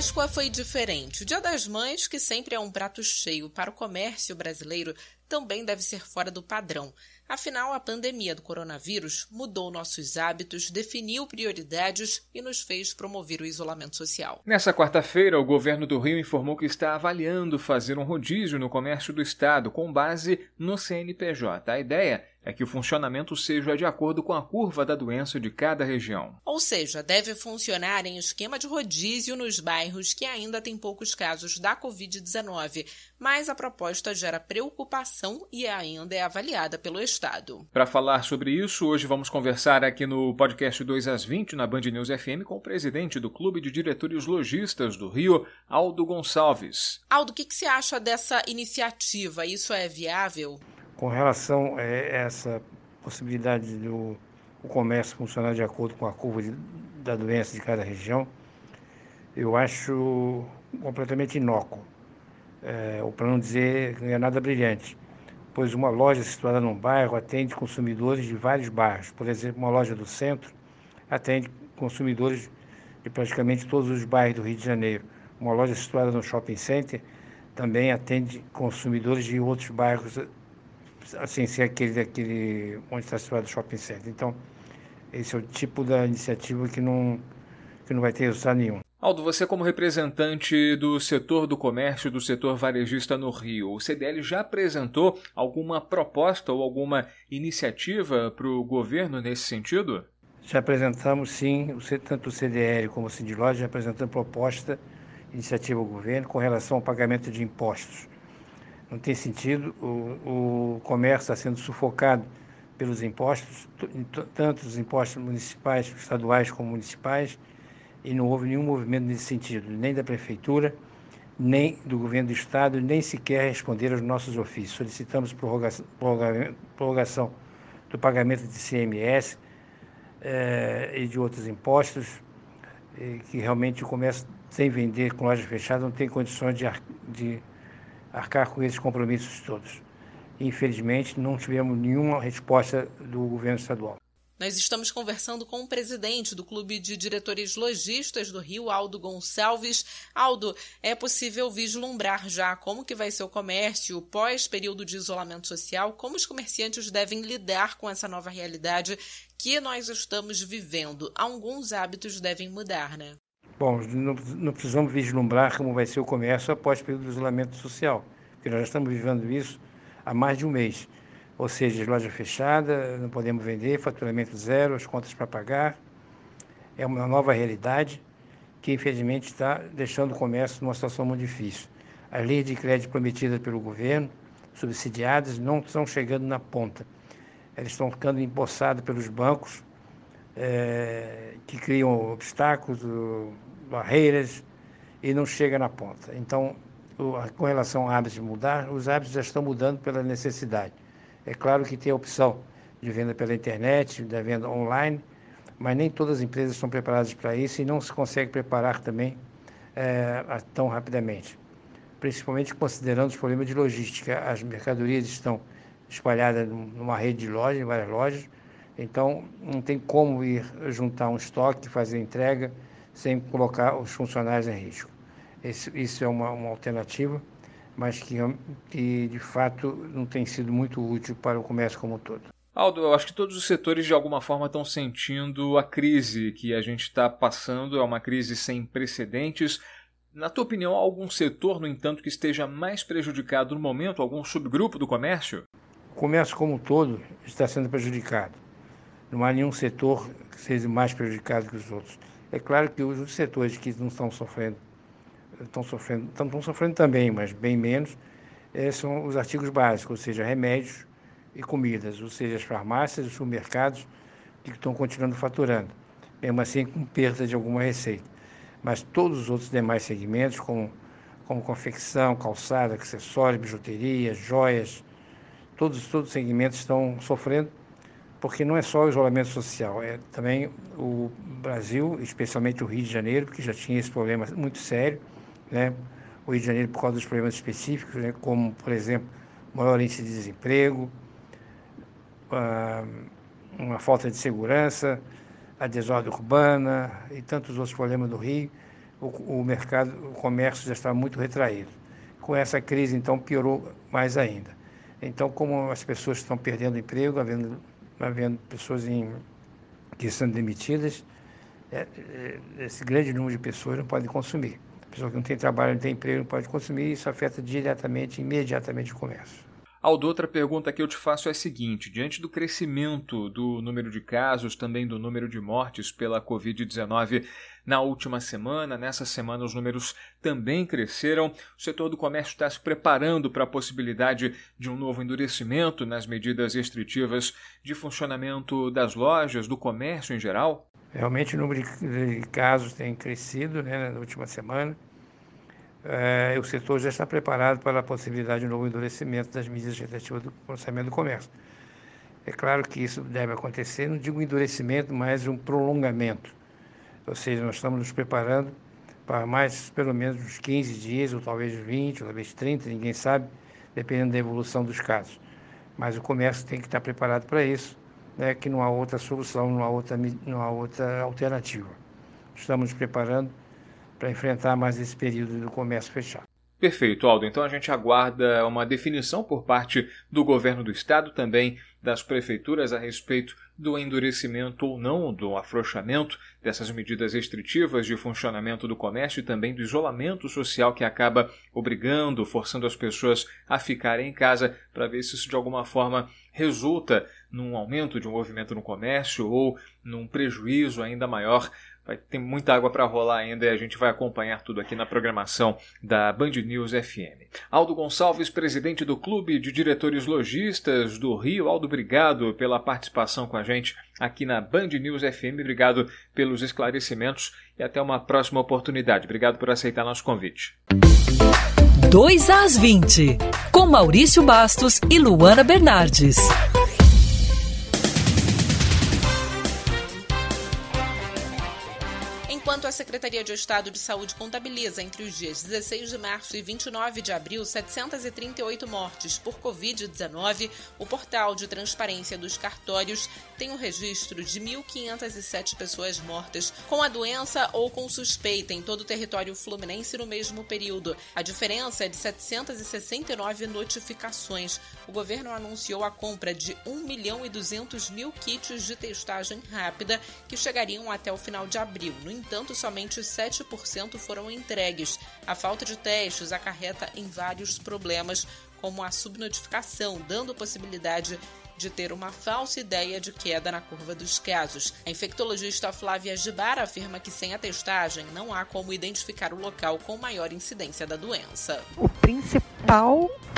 Páscoa foi diferente. O Dia das Mães, que sempre é um prato cheio para o comércio brasileiro, também deve ser fora do padrão. Afinal, a pandemia do coronavírus mudou nossos hábitos, definiu prioridades e nos fez promover o isolamento social. Nessa quarta-feira, o governo do Rio informou que está avaliando fazer um rodízio no comércio do estado com base no CNPJ. A ideia é que o funcionamento seja de acordo com a curva da doença de cada região. Ou seja, deve funcionar em esquema de rodízio nos bairros que ainda têm poucos casos da Covid-19, mas a proposta gera preocupação e ainda é avaliada pelo Estado. Para falar sobre isso, hoje vamos conversar aqui no podcast 2 às 20 na Band News FM com o presidente do Clube de Diretores Logistas do Rio, Aldo Gonçalves. Aldo, o que, que você acha dessa iniciativa? Isso é viável? Com relação a essa possibilidade do o comércio funcionar de acordo com a curva de, da doença de cada região, eu acho completamente inócuo. É, ou para não dizer não é nada brilhante, pois uma loja situada num bairro atende consumidores de vários bairros. Por exemplo, uma loja do centro atende consumidores de praticamente todos os bairros do Rio de Janeiro. Uma loja situada no shopping center também atende consumidores de outros bairros assim, ser aquele daquele onde está situado o shopping center. Então, esse é o tipo da iniciativa que não, que não vai ter resultado nenhum. Aldo, você como representante do setor do comércio, do setor varejista no Rio, o CDL já apresentou alguma proposta ou alguma iniciativa para o governo nesse sentido? Já apresentamos sim, tanto o CDL como o Sindiló já apresentando proposta, iniciativa ao governo com relação ao pagamento de impostos. Não tem sentido, o, o comércio está sendo sufocado pelos impostos, tanto os impostos municipais, estaduais como municipais, e não houve nenhum movimento nesse sentido, nem da prefeitura, nem do governo do estado, nem sequer responder aos nossos ofícios. Solicitamos prorrogação, prorrogação do pagamento de CMS eh, e de outros impostos, que realmente o comércio, sem vender com lojas fechadas, não tem condições de, de arcar com esses compromissos todos. Infelizmente, não tivemos nenhuma resposta do governo estadual. Nós estamos conversando com o presidente do Clube de Diretores Logistas do Rio, Aldo Gonçalves. Aldo, é possível vislumbrar já como que vai ser o comércio pós período de isolamento social, como os comerciantes devem lidar com essa nova realidade que nós estamos vivendo. Alguns hábitos devem mudar, né? Bom, não, precisamos vislumbrar como vai ser o comércio após o período de isolamento social, porque nós já estamos vivendo isso há mais de um mês. Ou seja, loja fechada, não podemos vender, faturamento zero, as contas para pagar. É uma nova realidade que, infelizmente, está deixando o comércio numa situação muito difícil. As leis de crédito prometidas pelo governo, subsidiadas, não estão chegando na ponta. Elas estão ficando empossadas pelos bancos, é, que criam obstáculos, barreiras e não chega na ponta. Então, com relação a hábitos mudar, os hábitos já estão mudando pela necessidade. É claro que tem a opção de venda pela internet, da venda online, mas nem todas as empresas estão preparadas para isso e não se consegue preparar também é, tão rapidamente. Principalmente considerando os problemas de logística. As mercadorias estão espalhadas numa rede de lojas, em várias lojas, então não tem como ir juntar um estoque, fazer entrega, sem colocar os funcionários em risco. Esse, isso é uma, uma alternativa, mas que, que de fato não tem sido muito útil para o comércio como um todo. Aldo, eu acho que todos os setores de alguma forma estão sentindo a crise que a gente está passando, é uma crise sem precedentes. Na tua opinião, algum setor, no entanto, que esteja mais prejudicado no momento, algum subgrupo do comércio? O comércio como um todo está sendo prejudicado. Não há nenhum setor que seja mais prejudicado que os outros. É claro que os setores que não estão sofrendo, estão sofrendo, estão, estão sofrendo também, mas bem menos, é, são os artigos básicos, ou seja, remédios e comidas, ou seja, as farmácias, os supermercados que estão continuando faturando, mesmo assim com perda de alguma receita. Mas todos os outros demais segmentos, como, como confecção, calçada, acessórios, bijuteria, joias, todos, todos os segmentos estão sofrendo porque não é só o isolamento social, é também o Brasil, especialmente o Rio de Janeiro, que já tinha esse problema muito sério, né? O Rio de Janeiro por causa dos problemas específicos, né? como, por exemplo, maior índice de desemprego, ah, uma falta de segurança, a desordem urbana e tantos outros problemas do Rio, o, mercado, o comércio já está muito retraído. Com essa crise, então, piorou mais ainda. Então, como as pessoas estão perdendo emprego, havendo, havendo pessoas em, que estão demitidas, é, é, esse grande número de pessoas não podem consumir. A pessoa que não tem trabalho, não tem emprego, não pode consumir, e isso afeta diretamente, imediatamente o comércio. Aldo, outra pergunta que eu te faço é a seguinte: diante do crescimento do número de casos, também do número de mortes pela Covid-19 na última semana, nessa semana os números também cresceram. O setor do comércio está se preparando para a possibilidade de um novo endurecimento nas medidas restritivas de funcionamento das lojas, do comércio em geral? Realmente o número de casos tem crescido né, na última semana é, o setor já está preparado para a possibilidade de um novo endurecimento das medidas restritivas do processamento do comércio. É claro que isso deve acontecer, não digo endurecimento, mas um prolongamento. Ou seja, nós estamos nos preparando para mais pelo menos uns 15 dias, ou talvez 20, ou talvez 30, ninguém sabe, dependendo da evolução dos casos. Mas o comércio tem que estar preparado para isso, né, que não há outra solução, não há outra, não há outra alternativa. Estamos nos preparando para enfrentar mais esse período do comércio fechado. Perfeito, Aldo. Então a gente aguarda uma definição por parte do governo do estado, também das prefeituras a respeito do endurecimento ou não do afrouxamento dessas medidas restritivas de funcionamento do comércio e também do isolamento social que acaba obrigando, forçando as pessoas a ficarem em casa para ver se isso de alguma forma resulta num aumento de um movimento no comércio ou num prejuízo ainda maior Vai ter muita água para rolar ainda e a gente vai acompanhar tudo aqui na programação da Band News FM. Aldo Gonçalves, presidente do Clube de Diretores Logistas do Rio. Aldo, obrigado pela participação com a gente aqui na Band News FM. Obrigado pelos esclarecimentos e até uma próxima oportunidade. Obrigado por aceitar nosso convite. 2 às 20, com Maurício Bastos e Luana Bernardes. A Secretaria de Estado de Saúde contabiliza entre os dias 16 de março e 29 de abril 738 mortes por Covid-19, o portal de transparência dos cartórios tem o um registro de 1.507 pessoas mortas com a doença ou com suspeita em todo o território fluminense no mesmo período. A diferença é de 769 notificações. O governo anunciou a compra de 1 milhão e 200 mil kits de testagem rápida que chegariam até o final de abril. No entanto, somente 7% foram entregues. A falta de testes acarreta em vários problemas, como a subnotificação, dando possibilidade de ter uma falsa ideia de queda na curva dos casos. A infectologista Flávia Gibar afirma que sem a testagem não há como identificar o local com maior incidência da doença. O principal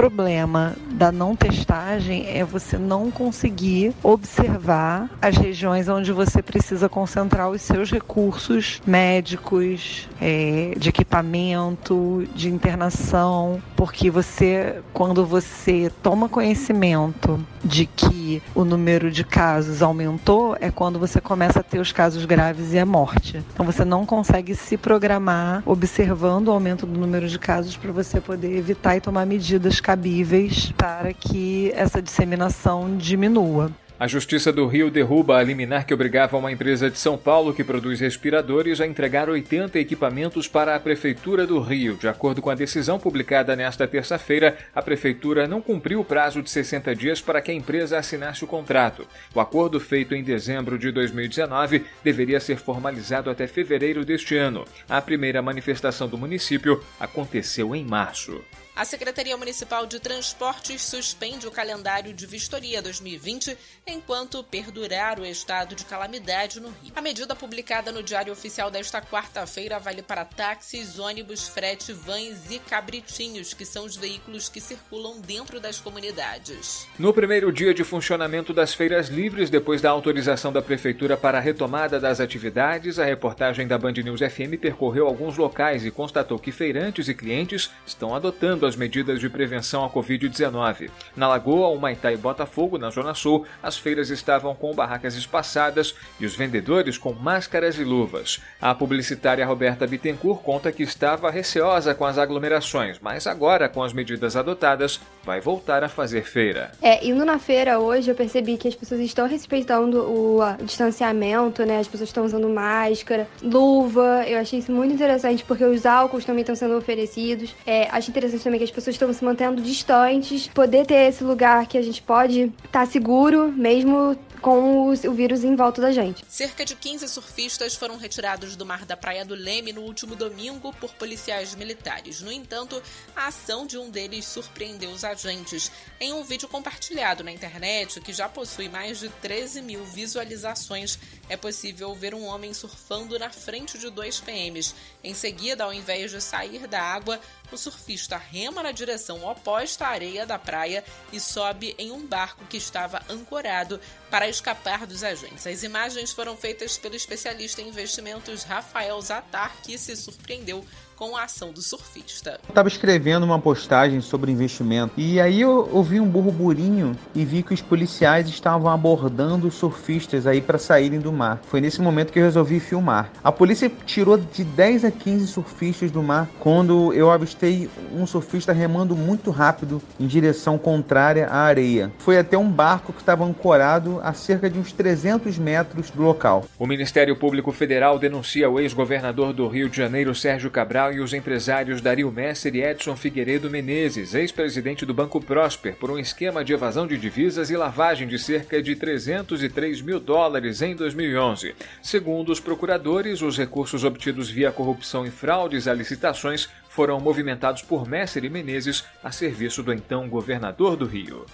problema da não testagem é você não conseguir observar as regiões onde você precisa concentrar os seus recursos médicos, é, de equipamento, de internação, porque você, quando você toma conhecimento de que o número de casos aumentou, é quando você começa a ter os casos graves e a morte. Então você não consegue se programar observando o aumento do número de casos para você poder evitar e tomar medidas cabíveis para que essa disseminação diminua. A Justiça do Rio derruba a liminar que obrigava uma empresa de São Paulo que produz respiradores a entregar 80 equipamentos para a Prefeitura do Rio. De acordo com a decisão publicada nesta terça-feira, a Prefeitura não cumpriu o prazo de 60 dias para que a empresa assinasse o contrato. O acordo feito em dezembro de 2019 deveria ser formalizado até fevereiro deste ano. A primeira manifestação do município aconteceu em março. A Secretaria Municipal de Transportes suspende o calendário de vistoria 2020 enquanto perdurar o estado de calamidade no Rio. A medida publicada no Diário Oficial desta quarta-feira vale para táxis, ônibus, frete, vans e cabritinhos, que são os veículos que circulam dentro das comunidades. No primeiro dia de funcionamento das feiras livres, depois da autorização da Prefeitura para a retomada das atividades, a reportagem da Band News FM percorreu alguns locais e constatou que feirantes e clientes estão adotando as medidas de prevenção à Covid-19. Na Lagoa, Humaitá e Botafogo, na Zona Sul, as feiras estavam com barracas espaçadas e os vendedores com máscaras e luvas. A publicitária Roberta Bittencourt conta que estava receosa com as aglomerações, mas agora, com as medidas adotadas, vai voltar a fazer feira. É, indo na feira hoje, eu percebi que as pessoas estão respeitando o distanciamento, né? As pessoas estão usando máscara, luva. Eu achei isso muito interessante porque os álcools também estão sendo oferecidos. É, acho interessante também que as pessoas estão se mantendo distantes, poder ter esse lugar que a gente pode estar tá seguro, mesmo com o vírus em volta da gente. Cerca de 15 surfistas foram retirados do mar da Praia do Leme no último domingo por policiais militares. No entanto, a ação de um deles surpreendeu os agentes. Em um vídeo compartilhado na internet, que já possui mais de 13 mil visualizações, é possível ver um homem surfando na frente de dois PMs. Em seguida, ao invés de sair da água, o surfista rema na direção oposta à areia da praia e sobe em um barco que estava ancorado para escapar dos agentes. As imagens foram feitas pelo especialista em investimentos Rafael Zatar, que se surpreendeu com a ação do surfista. Eu estava escrevendo uma postagem sobre investimento e aí eu ouvi um burburinho e vi que os policiais estavam abordando os surfistas aí para saírem do Foi nesse momento que eu resolvi filmar. A polícia tirou de 10 a 15 surfistas do mar quando eu avistei um surfista remando muito rápido em direção contrária à areia. Foi até um barco que estava ancorado a cerca de uns 300 metros do local. O Ministério Público Federal denuncia o ex-governador do Rio de Janeiro, Sérgio Cabral, e os empresários Dario Messer e Edson Figueiredo Menezes, ex-presidente do Banco Prosper, por um esquema de evasão de divisas e lavagem de cerca de 303 mil dólares em 2011. Segundo os procuradores, os recursos obtidos via corrupção e fraudes a licitações foram movimentados por Messer e Menezes a serviço do então governador do Rio.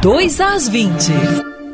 2 às 20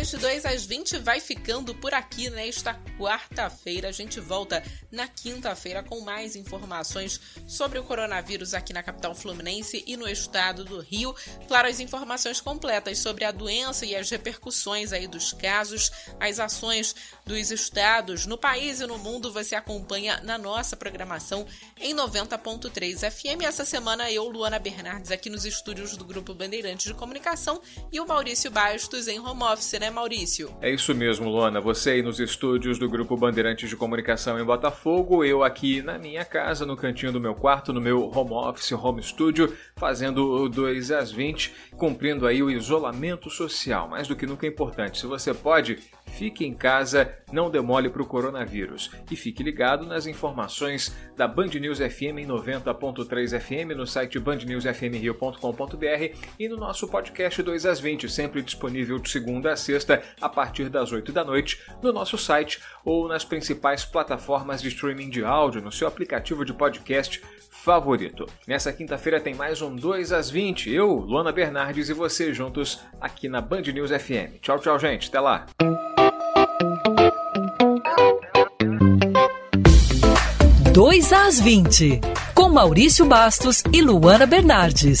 podcast 2 às 20 vai ficando por aqui nesta quarta-feira. A gente volta na quinta-feira com mais informações sobre o coronavírus aqui na capital fluminense e no estado do Rio. Claro, as informações completas sobre a doença e as repercussões aí dos casos, as ações dos estados no país e no mundo você acompanha na nossa programação em 90.3 FM. Essa semana eu, Luana Bernardes, aqui nos estúdios do Grupo Bandeirantes de Comunicação e o Maurício Bastos em home office office, né, Maurício? É isso mesmo, Luana. Você aí nos estúdios do Grupo Bandeirantes de Comunicação em Botafogo, eu aqui na minha casa, no cantinho do meu quarto, no meu home office, home studio, fazendo o 2 às 20, cumprindo aí o isolamento social. Mais do que nunca é importante. Se você pode, fique em casa, não demole para o coronavírus. E fique ligado nas informações da Band News FM em 90.3 FM, no site bandnewsfmrio.com.br e no nosso podcast 2 às 20, sempre disponível de segunda a sexta, a partir das 8 da noite, no nosso site ou nas principais plataformas de streaming de áudio, no seu aplicativo de podcast favorito. Nessa quinta-feira tem mais um 2 às 20. Eu, Luana Bernardes e você juntos aqui na Band News FM. Tchau, tchau, gente. Até lá. Dois às 20, com Maurício Bastos e Luana Bernardes.